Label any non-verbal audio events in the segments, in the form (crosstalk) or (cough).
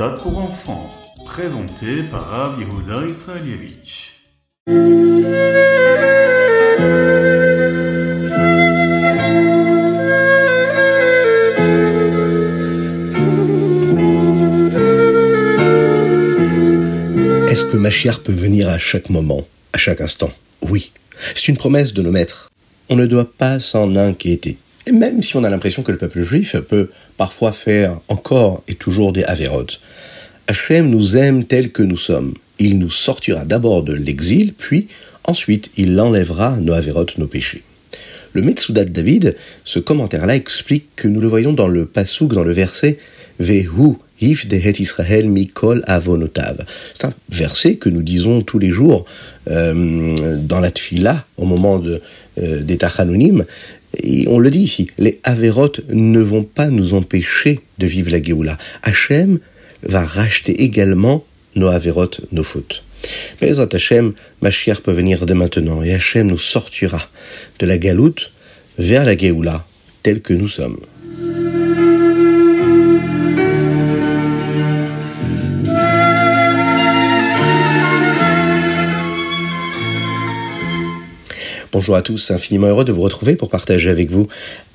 Ritat pour enfants, présenté par Rav Israelievich. Est-ce que Machiar peut venir à chaque moment, à chaque instant? Oui, c'est une promesse de nos maîtres. On ne doit pas s'en inquiéter. Et même si on a l'impression que le peuple juif peut parfois faire encore et toujours des avérotes, Hachem nous aime tels que nous sommes. Il nous sortira d'abord de l'exil, puis ensuite il enlèvera nos avérotes, nos péchés. Le Metsudat David, ce commentaire-là explique que nous le voyons dans le pasouk, dans le verset Vehu If dehet Israël mikol avonotav. C'est un verset que nous disons tous les jours euh, dans la tfila, au moment euh, des tachanonim. Et on le dit ici, les avérotes ne vont pas nous empêcher de vivre la Géoula. Hachem va racheter également nos avérotes, nos fautes. Mais Hachem, Mashiach peut venir dès maintenant et Hachem nous sortira de la galoute vers la Géoula, telle que nous sommes. Bonjour à tous, infiniment heureux de vous retrouver pour partager avec vous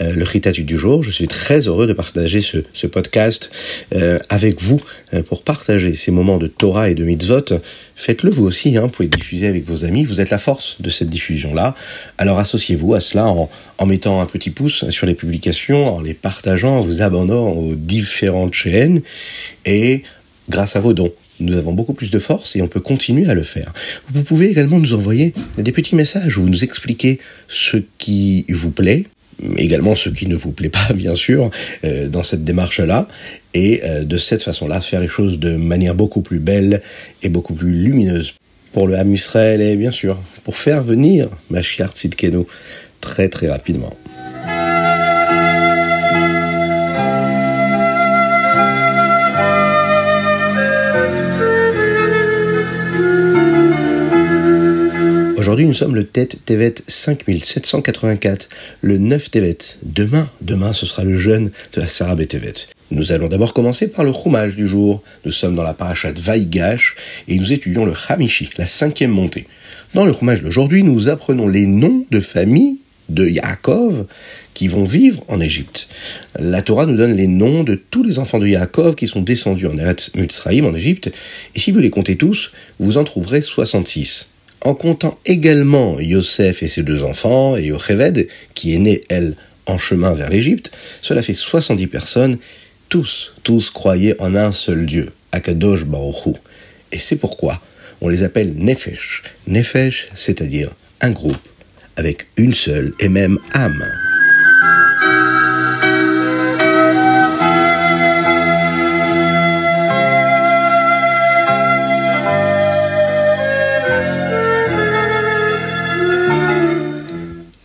euh, le Ritatu du jour. Je suis très heureux de partager ce, podcast euh, avec vous euh, pour partager ces moments de Torah et de mitzvot. Faites-le vous aussi, hein, vous pouvez diffuser avec vos amis, vous êtes la force de cette diffusion-là. Alors associez-vous à cela en, en mettant un petit pouce sur les publications, en les partageant, en vous abonnant aux différentes chaînes et grâce à vos dons nous avons beaucoup plus de force et on peut continuer à le faire. Vous pouvez également nous envoyer des petits messages où vous nous expliquez ce qui vous plaît, également ce qui ne vous plaît pas, (laughs) bien sûr, euh, dans cette démarche-là, et euh, de cette façon-là, faire les choses de manière beaucoup plus belle et beaucoup plus lumineuse pour le Ham Israël et bien sûr pour faire venir Mashiach Tzidkenu très très rapidement. Aujourd'hui, nous sommes le Tête Tevet 5784, le 9 Tevet. Demain, demain, ce sera le jeûne de la Sarah Tevet. Nous allons d'abord commencer par le Chumash du jour. Nous sommes dans la parachat Vaïgash et nous étudions le Hamishi, la cinquième montée. Dans le Chumash d'aujourd'hui, nous apprenons les noms de famille de Yaakov qui vont vivre en Égypte. La Torah nous donne les noms de tous les enfants de Yaakov qui sont descendus en Eretz Mitzrayim, en Égypte, et si vous les comptez tous, vous en trouverez 66 en comptant également Yosef et ses deux enfants, et Yocheved, qui est né, elle, en chemin vers l'Égypte, cela fait 70 personnes, tous, tous croyaient en un seul Dieu, Akadosh Baruch Et c'est pourquoi on les appelle Nefesh. Nefesh, c'est-à-dire un groupe, avec une seule et même âme.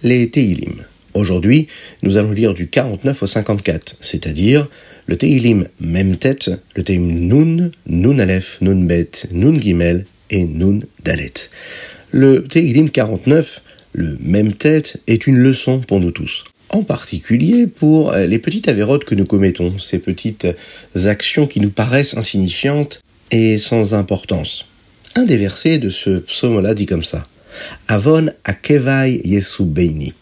Les Teilim. Aujourd'hui, nous allons lire du 49 au 54, c'est-à-dire le Teilim même tête, le Teilim Nun, Nun Aleph, Nun Bet, Nun Gimel et Nun Dalet. Le Teilim 49, le même tête, est une leçon pour nous tous. En particulier pour les petites avérotes que nous commettons, ces petites actions qui nous paraissent insignifiantes et sans importance. Un des versets de ce psaume-là dit comme ça. Avon akevai yesu beini.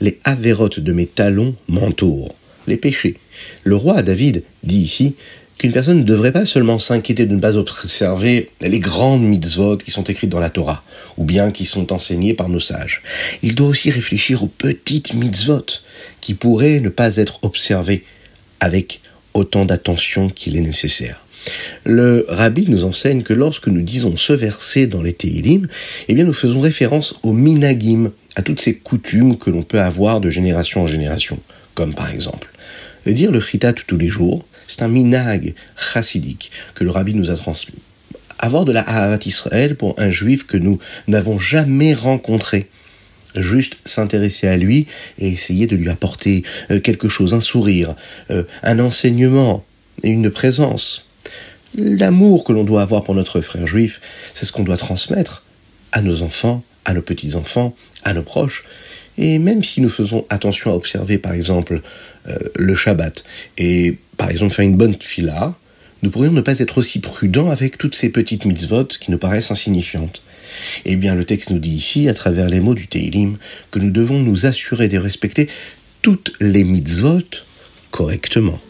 Les avérotes de mes talons m'entourent. Les péchés. Le roi David dit ici qu'une personne ne devrait pas seulement s'inquiéter de ne pas observer les grandes mitzvot qui sont écrites dans la Torah, ou bien qui sont enseignées par nos sages. Il doit aussi réfléchir aux petites mitzvot qui pourraient ne pas être observées avec autant d'attention qu'il est nécessaire. Le rabbi nous enseigne que lorsque nous disons ce verset dans les Tehillim, eh bien nous faisons référence au minagim, à toutes ces coutumes que l'on peut avoir de génération en génération, comme par exemple dire le chitat tous les jours, c'est un minag chassidique que le rabbi nous a transmis. Avoir de la Havat Israël pour un juif que nous n'avons jamais rencontré, juste s'intéresser à lui et essayer de lui apporter euh, quelque chose, un sourire, euh, un enseignement, une présence. L'amour que l'on doit avoir pour notre frère juif, c'est ce qu'on doit transmettre à nos enfants, à nos petits-enfants, à nos proches. Et même si nous faisons attention à observer, par exemple, euh, le Shabbat, et par exemple faire une bonne fila, nous pourrions ne pas être aussi prudents avec toutes ces petites mitzvot qui nous paraissent insignifiantes. Eh bien, le texte nous dit ici, à travers les mots du Teilim, que nous devons nous assurer de respecter toutes les mitzvot correctement.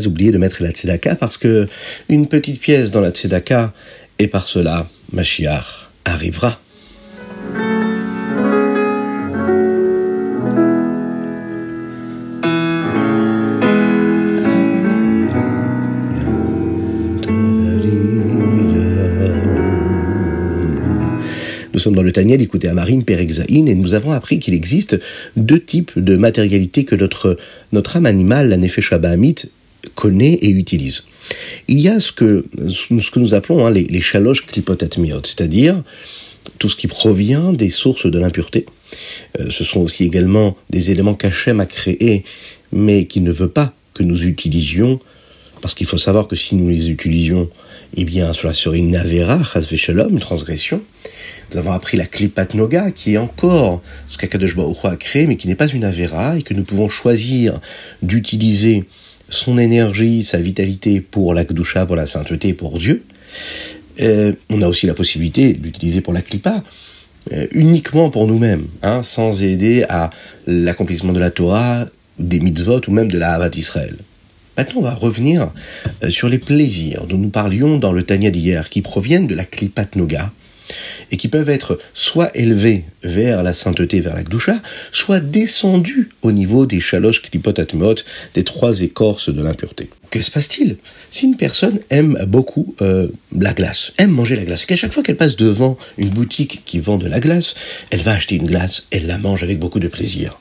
Oublier de mettre la tzedaka parce que une petite pièce dans la tzedaka et par cela Mashiach arrivera. Nous sommes dans le Taniel, écoutez Amarim Perexaïn, et nous avons appris qu'il existe deux types de matérialité que notre, notre âme animale, la Nefesh connaît et utilise. Il y a ce que, ce que nous appelons hein, les, les chalosh klipotatmiot, c'est-à-dire tout ce qui provient des sources de l'impureté. Euh, ce sont aussi également des éléments qu'Hachem a créés, mais qui ne veut pas que nous utilisions, parce qu'il faut savoir que si nous les utilisions, eh bien, cela serait une avera, une transgression. Nous avons appris la klipat noga, qui est encore ce qu'Akadosh a créé, mais qui n'est pas une avera, et que nous pouvons choisir d'utiliser son énergie, sa vitalité pour la Kedusha, pour la sainteté, pour Dieu. Euh, on a aussi la possibilité d'utiliser pour la Klippa, euh, uniquement pour nous-mêmes, hein, sans aider à l'accomplissement de la Torah, des mitzvot ou même de la Havat Israël. Maintenant, on va revenir euh, sur les plaisirs dont nous parlions dans le Tanya d'hier, qui proviennent de la Klipat Noga, et qui peuvent être soit élevés vers la sainteté, vers la Gdusha, soit descendus au niveau des chalosh klipot atmot, des trois écorces de l'impureté. Que se passe-t-il Si une personne aime beaucoup euh, la glace, aime manger la glace, et qu'à chaque fois qu'elle passe devant une boutique qui vend de la glace, elle va acheter une glace, elle la mange avec beaucoup de plaisir.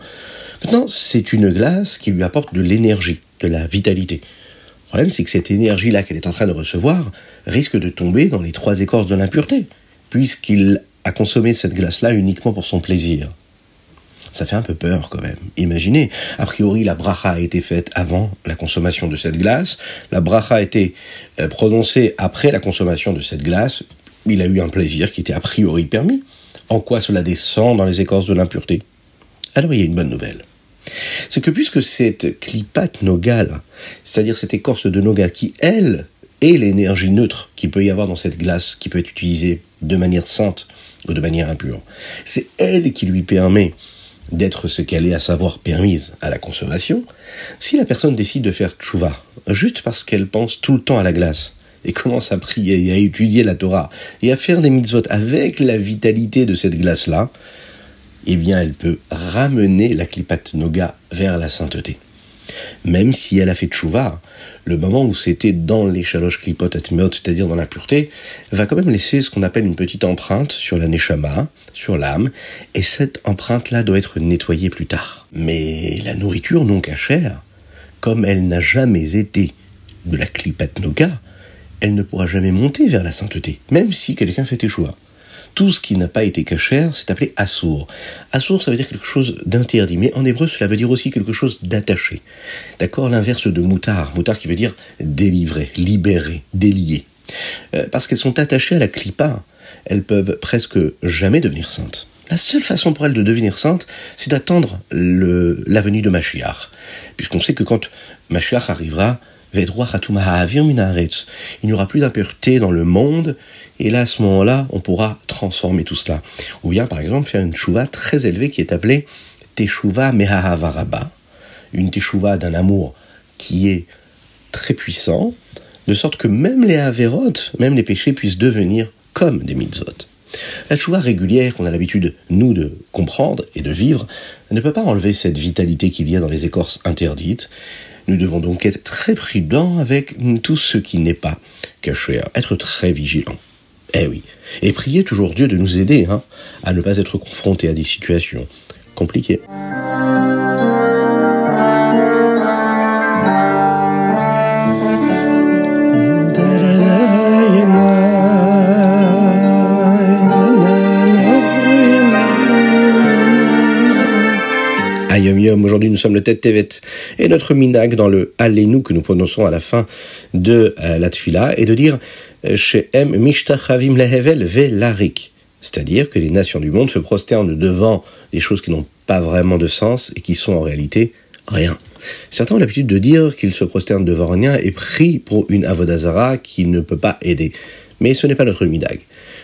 Maintenant, c'est une glace qui lui apporte de l'énergie, de la vitalité. Le problème, c'est que cette énergie-là qu'elle est en train de recevoir risque de tomber dans les trois écorces de l'impureté puisqu'il a consommé cette glace-là uniquement pour son plaisir. Ça fait un peu peur quand même. Imaginez, a priori la bracha a été faite avant la consommation de cette glace, la bracha a été euh, prononcée après la consommation de cette glace, il a eu un plaisir qui était a priori permis. En quoi cela descend dans les écorces de l'impureté? Alors il y a une bonne nouvelle. C'est que puisque cette clipat nogal, c'est-à-dire cette écorce de nogal qui, elle, est l'énergie neutre qu'il peut y avoir dans cette glace qui peut être utilisée de manière sainte ou de manière impure. C'est elle qui lui permet d'être ce qu'elle est, à savoir permise à la consommation. Si la personne décide de faire tchouva, juste parce qu'elle pense tout le temps à la glace, et commence à prier et à étudier la Torah, et à faire des mitzvot avec la vitalité de cette glace-là, eh bien elle peut ramener la klipat noga vers la sainteté. Même si elle a fait tchouva, le moment où c'était dans les chaloches klipot atmeot, c'est-à-dire dans la pureté, va quand même laisser ce qu'on appelle une petite empreinte sur la neshama, sur l'âme, et cette empreinte-là doit être nettoyée plus tard. Mais la nourriture non cachère, comme elle n'a jamais été de la klipat noga, elle ne pourra jamais monter vers la sainteté, même si quelqu'un fait échouer tout ce qui n'a pas été cachère, c'est appelé assour. Assour, ça veut dire quelque chose d'interdit, mais en hébreu, cela veut dire aussi quelque chose d'attaché. D'accord? L'inverse de moutar, moutar qui veut dire délivrer, libérer, délier. Euh, parce qu'elles sont attachées à la clipa, elles peuvent presque jamais devenir saintes. La seule façon pour elles de devenir saintes, c'est d'attendre la venue de Mashiach. Puisqu'on sait que quand Mashiach arrivera, il n'y aura plus d'impureté dans le monde, et là, à ce moment-là, on pourra transformer tout cela. Ou bien, par exemple, faire une chouva très élevée qui est appelée Teshuva Mehahavaraba, une teshuva d'un amour qui est très puissant, de sorte que même les avérotes, même les péchés puissent devenir comme des mitzvot. La chouva régulière qu'on a l'habitude, nous, de comprendre et de vivre, ne peut pas enlever cette vitalité qu'il y a dans les écorces interdites. Nous devons donc être très prudents avec tout ce qui n'est pas caché, être très vigilants. Eh oui. Et prier toujours Dieu de nous aider hein, à ne pas être confrontés à des situations compliquées. Yom, aujourd'hui nous sommes le Tet Tevet. Et notre minag dans le Allénou que nous prononçons à la fin de euh, la Tfila est de dire Shehem Mishtachavim Lehevel Velarik. C'est-à-dire que les nations du monde se prosternent devant des choses qui n'ont pas vraiment de sens et qui sont en réalité rien. Certains ont l'habitude de dire qu'ils se prosternent devant rien et prient pour une avodazara qui ne peut pas aider. Mais ce n'est pas notre midag.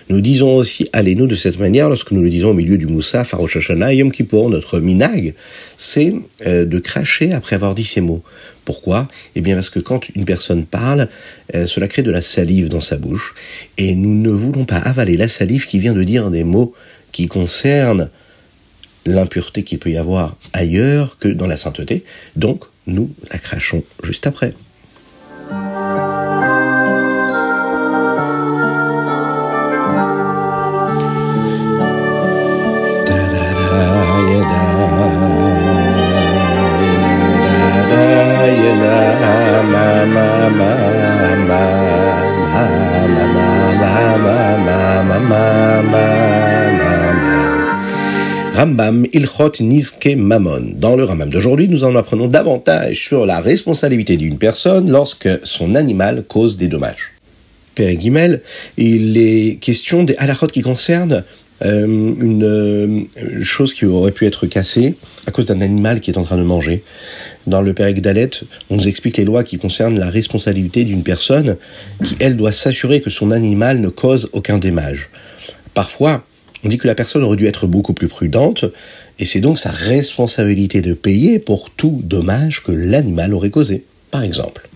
Nous disons aussi allez-nous de cette manière lorsque nous le disons au milieu du Moussa, Farosh Hashanah, Yom Kippour. Notre minag, c'est euh, de cracher après avoir dit ces mots. Pourquoi? Eh bien parce que quand une personne parle, euh, cela crée de la salive dans sa bouche. Et nous ne voulons pas avaler la salive qui vient de dire des mots qui concernent l'impureté qu'il peut y avoir ailleurs que dans la sainteté. Donc, nous la crachons juste après. Rambam Ilchot Nizke Mamon. Dans le Rambam d'aujourd'hui, nous en apprenons davantage sur la responsabilité d'une personne lorsque son animal cause des dommages. Père Guimel, il est question des halachot qui concernent euh, une euh, chose qui aurait pu être cassée à cause d'un animal qui est en train de manger. Dans le Père Dalet, on nous explique les lois qui concernent la responsabilité d'une personne qui, elle, doit s'assurer que son animal ne cause aucun dommage. Parfois, on dit que la personne aurait dû être beaucoup plus prudente, et c'est donc sa responsabilité de payer pour tout dommage que l'animal aurait causé. Par exemple,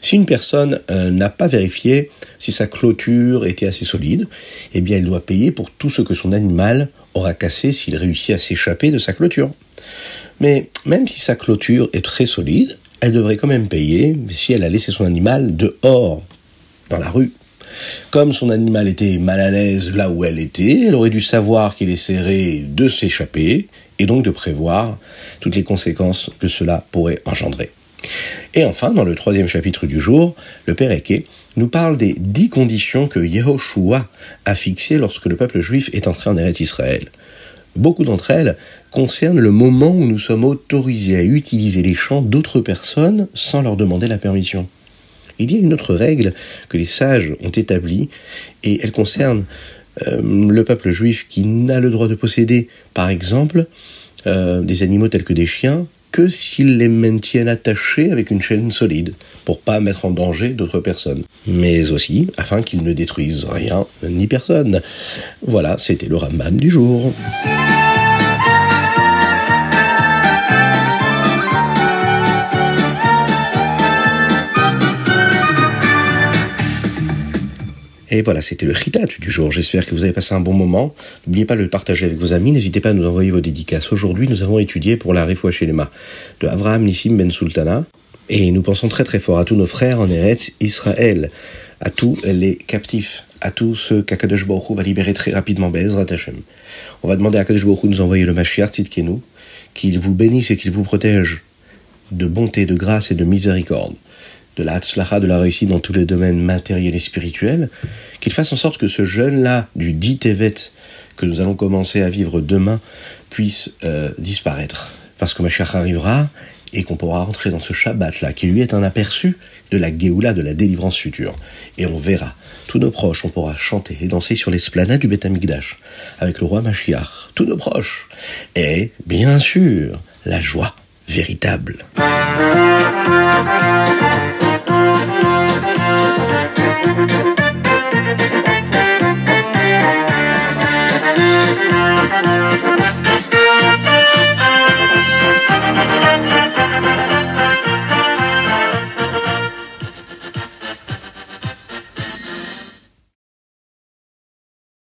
si une personne euh, n'a pas vérifié si sa clôture était assez solide, eh bien elle doit payer pour tout ce que son animal aura cassé s'il réussit à s'échapper de sa clôture. Mais même si sa clôture est très solide, elle devrait quand même payer si elle a laissé son animal dehors, dans la rue, comme son animal était mal à l'aise là où elle était, elle aurait dû savoir qu'il essaierait de s'échapper et donc de prévoir toutes les conséquences que cela pourrait engendrer. Et enfin, dans le troisième chapitre du jour, le Père Eke nous parle des dix conditions que Yehoshua a fixées lorsque le peuple juif est entré en Eretz Israël. Beaucoup d'entre elles concernent le moment où nous sommes autorisés à utiliser les champs d'autres personnes sans leur demander la permission. Il y a une autre règle que les sages ont établie, et elle concerne euh, le peuple juif qui n'a le droit de posséder, par exemple, euh, des animaux tels que des chiens, que s'ils les maintiennent attachés avec une chaîne solide, pour pas mettre en danger d'autres personnes. Mais aussi afin qu'ils ne détruisent rien ni personne. Voilà, c'était le Rambam du jour. Et voilà, c'était le chitat du jour. J'espère que vous avez passé un bon moment. N'oubliez pas de le partager avec vos amis. N'hésitez pas à nous envoyer vos dédicaces. Aujourd'hui, nous avons étudié pour la Refoua Lema de Avraham Nissim Ben Sultana. Et nous pensons très très fort à tous nos frères en Eretz Israël, à tous les captifs, à tous ceux qu'Akadosh Baruch va libérer très rapidement, Be'ezrat Hashem. On va demander à Akadosh Baruch de nous envoyer le Mashiach Tzidkenu, qu'il vous bénisse et qu'il vous protège de bonté, de grâce et de miséricorde de la hatzlacha, de la réussite dans tous les domaines matériels et spirituels, qu'il fasse en sorte que ce jeune-là, du dit Tevet, que nous allons commencer à vivre demain, puisse euh, disparaître. Parce que Mashiach arrivera et qu'on pourra rentrer dans ce Shabbat-là, qui lui est un aperçu de la Géoula, de la délivrance future. Et on verra, tous nos proches, on pourra chanter et danser sur l'esplanade du Beth Amikdash, avec le roi Mashiach, tous nos proches. Et, bien sûr, la joie véritable.